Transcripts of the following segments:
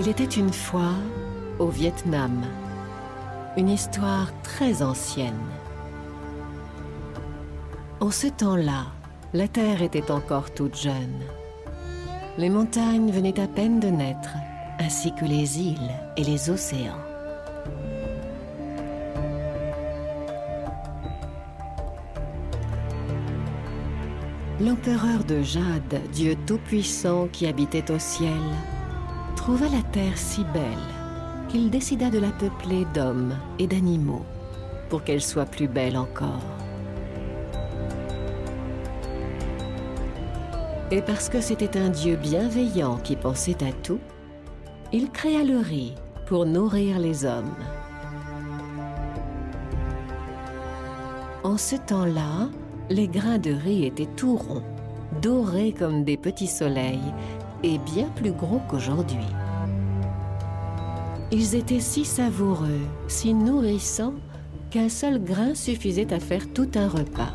Il était une fois au Vietnam, une histoire très ancienne. En ce temps-là, la Terre était encore toute jeune. Les montagnes venaient à peine de naître, ainsi que les îles et les océans. L'empereur de Jade, dieu tout-puissant qui habitait au ciel, trouva la terre si belle qu'il décida de la peupler d'hommes et d'animaux pour qu'elle soit plus belle encore. Et parce que c'était un Dieu bienveillant qui pensait à tout, il créa le riz pour nourrir les hommes. En ce temps-là, les grains de riz étaient tout ronds, dorés comme des petits soleils et bien plus gros qu'aujourd'hui. Ils étaient si savoureux, si nourrissants, qu'un seul grain suffisait à faire tout un repas.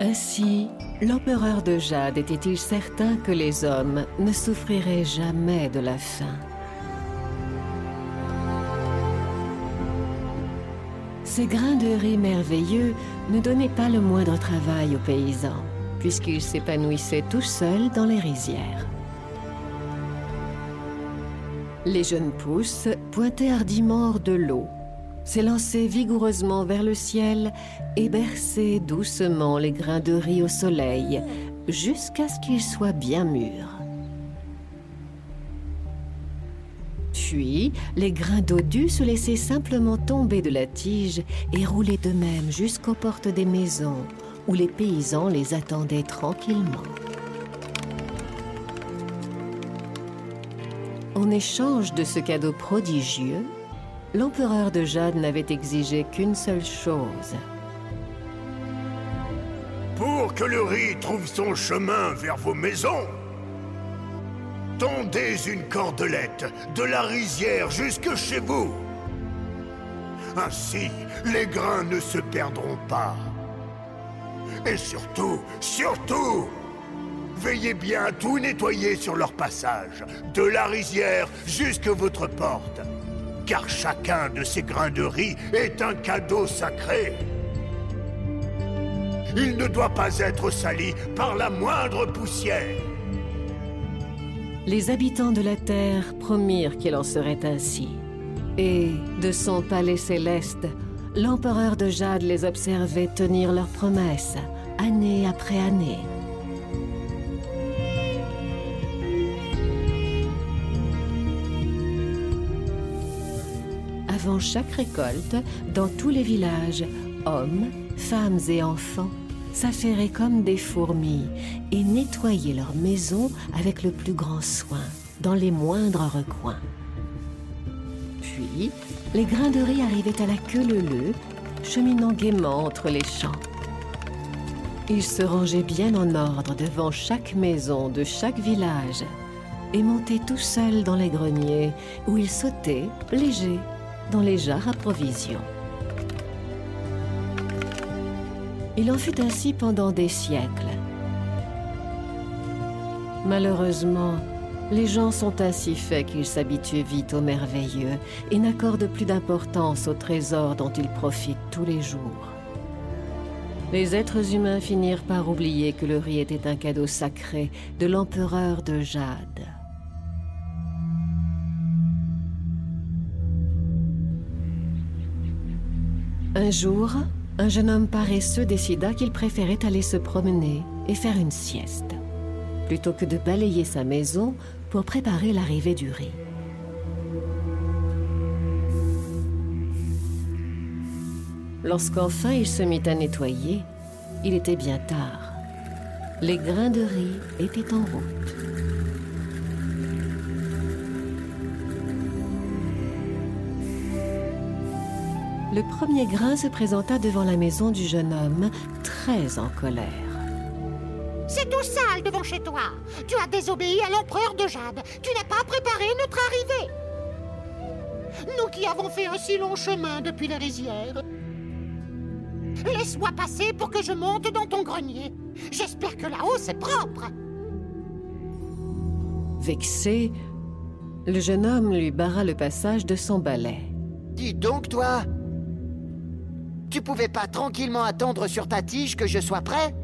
Ainsi, l'empereur de Jade était-il certain que les hommes ne souffriraient jamais de la faim Ces grains de riz merveilleux ne donnaient pas le moindre travail aux paysans puisqu'ils s'épanouissaient tout seuls dans les rizières. Les jeunes pousses pointaient hardiment hors de l'eau, s'élançaient vigoureusement vers le ciel et berçaient doucement les grains de riz au soleil jusqu'à ce qu'ils soient bien mûrs. Puis, les grains d'eau se laissaient simplement tomber de la tige et rouler d'eux-mêmes jusqu'aux portes des maisons, où les paysans les attendaient tranquillement. En échange de ce cadeau prodigieux, l'empereur de Jade n'avait exigé qu'une seule chose. Pour que le riz trouve son chemin vers vos maisons, tendez une cordelette de la rizière jusque chez vous. Ainsi, les grains ne se perdront pas. Et surtout, surtout, veillez bien à tout nettoyer sur leur passage, de la rizière jusque votre porte. Car chacun de ces grains de riz est un cadeau sacré. Il ne doit pas être sali par la moindre poussière. Les habitants de la Terre promirent qu'il en serait ainsi. Et, de son palais céleste, l'empereur de Jade les observait tenir leurs promesses, année après année. Avant chaque récolte, dans tous les villages, hommes, femmes et enfants s'affairaient comme des fourmis et nettoyaient leurs maisons avec le plus grand soin, dans les moindres recoins. Puis, les grains de riz arrivaient à la queue leu cheminant gaiement entre les champs. Ils se rangeaient bien en ordre devant chaque maison de chaque village et montaient tout seuls dans les greniers où ils sautaient, légers, dans les jarres à provisions. Il en fut ainsi pendant des siècles. Malheureusement, les gens sont ainsi faits qu'ils s'habituent vite au merveilleux et n'accordent plus d'importance aux trésors dont ils profitent tous les jours. Les êtres humains finirent par oublier que le riz était un cadeau sacré de l'empereur de Jade. Un jour, un jeune homme paresseux décida qu'il préférait aller se promener et faire une sieste, plutôt que de balayer sa maison pour préparer l'arrivée du riz. Lorsqu'enfin il se mit à nettoyer, Il était bien tard. Les grains de riz étaient en route. Le premier grain se présenta devant la maison du jeune homme, très en colère. C'est tout sale devant chez toi. Tu as désobéi à l'empereur de Jade. Tu n'as pas préparé notre arrivée. Nous qui avons fait un si long chemin depuis les rizières. Laisse-moi passer pour que je monte dans ton grenier. J'espère que là-haut c'est propre. Vexé, le jeune homme lui barra le passage de son balai. Dis donc, toi Tu pouvais pas tranquillement attendre sur ta tige que je sois prêt?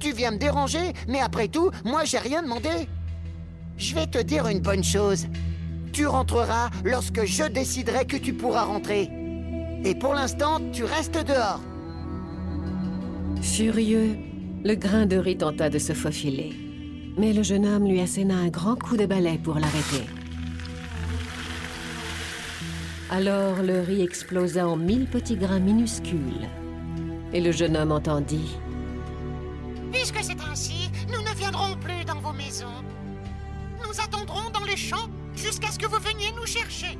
Tu viens me déranger, mais après tout, moi j'ai rien demandé. Je vais te dire une bonne chose. Tu rentreras lorsque je déciderai que tu pourras rentrer. Et pour l'instant, tu restes dehors. Furieux, le grain de riz tenta de se faufiler. Mais le jeune homme lui asséna un grand coup de balai pour l'arrêter. Alors le riz explosa en mille petits grains minuscules. Et le jeune homme entendit jusqu'à ce que vous veniez nous chercher.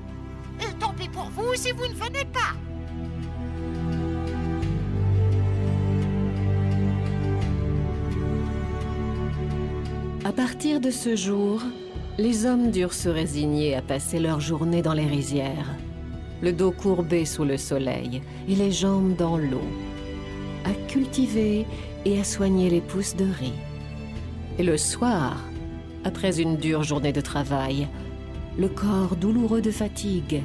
Et tant pis pour vous si vous ne venez pas. À partir de ce jour, les hommes durent se résigner à passer leur journée dans les rizières, le dos courbé sous le soleil et les jambes dans l'eau, à cultiver et à soigner les pousses de riz. Et le soir, après une dure journée de travail, le corps douloureux de fatigue,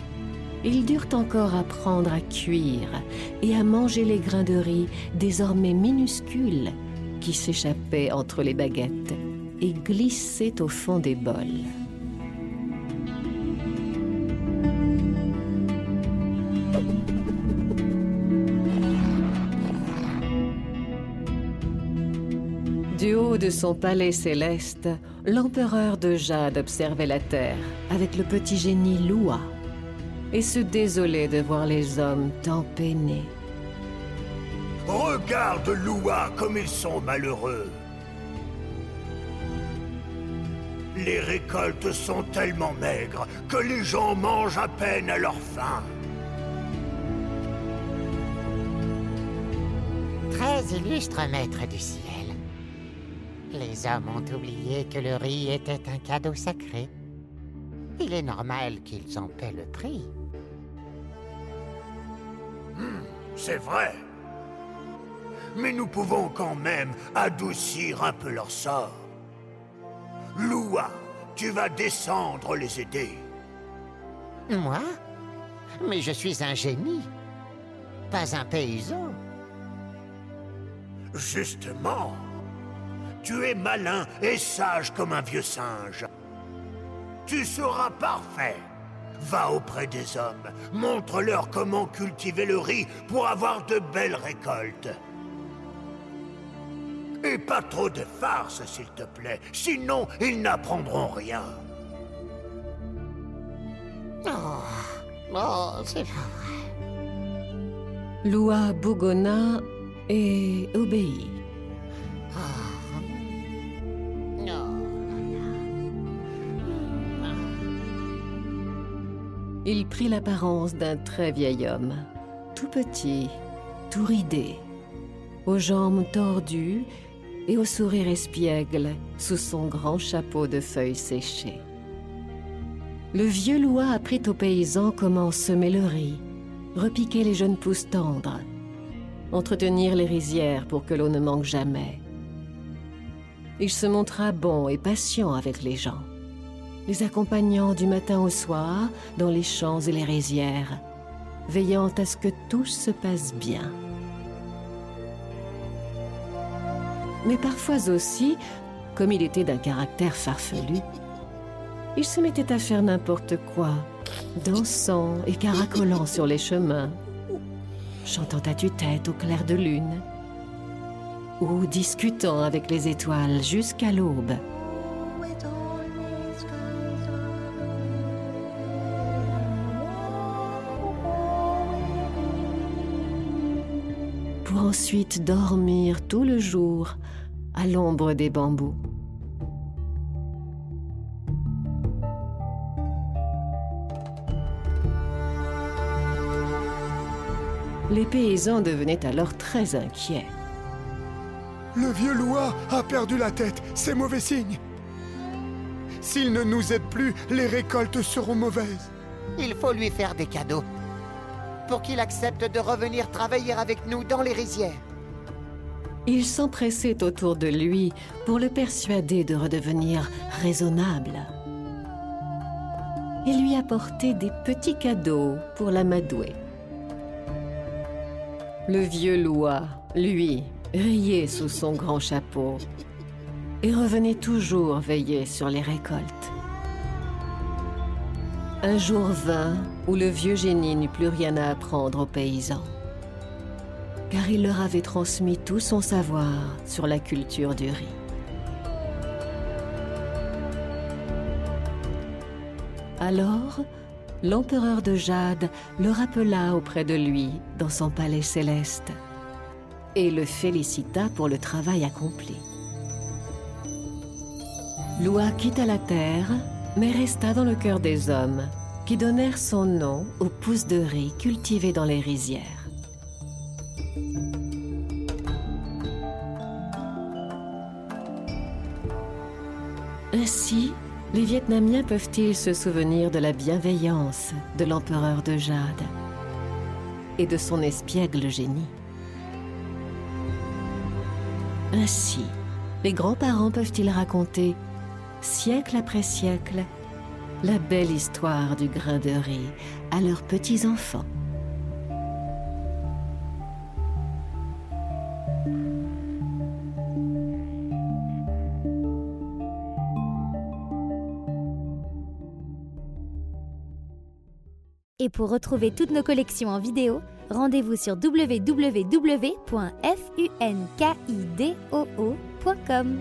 ils durent encore apprendre à cuire et à manger les grains de riz désormais minuscules qui s'échappaient entre les baguettes et glissaient au fond des bols. Du haut de son palais céleste, l'empereur de Jade observait la terre avec le petit génie Lua et se désolait de voir les hommes tant peinés. Regarde Loua comme ils sont malheureux. Les récoltes sont tellement maigres que les gens mangent à peine à leur faim. Très illustre maître du ciel. Les hommes ont oublié que le riz était un cadeau sacré. Il est normal qu'ils en paient le prix. C'est vrai. Mais nous pouvons quand même adoucir un peu leur sort. Loua, tu vas descendre les aider. Moi? Mais je suis un génie. Pas un paysan. Justement, tu es malin et sage comme un vieux singe. Tu seras parfait. Va auprès des hommes, montre-leur comment cultiver le riz pour avoir de belles récoltes. Et pas trop de farce, s'il te plaît, sinon ils n'apprendront rien. Oh, c'est pas vrai. Lua bougonna et obéit. Il prit l'apparence d'un très vieil homme, tout petit, tout ridé, aux jambes tordues et au sourire espiègle sous son grand chapeau de feuilles séchées. Le vieux Loua apprit aux paysans comment semer le riz, repiquer les jeunes pousses tendres, entretenir les rizières pour que l'eau ne manque jamais. Il se montra bon et patient avec les gens, les accompagnant du matin au soir dans les champs et les rizières, veillant à ce que tout se passe bien. Mais parfois aussi, comme il était d'un caractère farfelu, il se mettait à faire n'importe quoi, dansant et caracolant sur les chemins, chantant à tue-tête au clair de lune, ou discutant avec les étoiles jusqu'à l'aube. Ensuite dormir tout le jour à l'ombre des bambous. Les paysans devenaient alors très inquiets. Le vieux Loa a perdu la tête, c'est mauvais signe. S'il ne nous aide plus, les récoltes seront mauvaises. Il faut lui faire des cadeaux. Pour qu'il accepte de revenir travailler avec nous dans les rizières. Ils s'empressaient autour de lui pour le persuader de redevenir raisonnable. Et lui apporter des petits cadeaux pour l'amadouer. Le vieux Loa, lui, riait sous son grand chapeau et revenait toujours veiller sur les récoltes. Un jour vint où le vieux génie n'eut plus rien à apprendre aux paysans, car il leur avait transmis tout son savoir sur la culture du riz. Alors, l'empereur de Jade le rappela auprès de lui dans son palais céleste et le félicita pour le travail accompli. Loa quitta la terre, mais resta dans le cœur des hommes, qui donnèrent son nom aux pousses de riz cultivées dans les rizières. Ainsi, les Vietnamiens peuvent-ils se souvenir de la bienveillance de l'empereur de Jade et de son espiègle génie? Ainsi, les grands-parents peuvent-ils raconter, siècle après siècle, la belle histoire du grain de riz à leurs petits-enfants Et pour retrouver toutes nos collections en vidéo, rendez-vous sur www.funkidoo.com.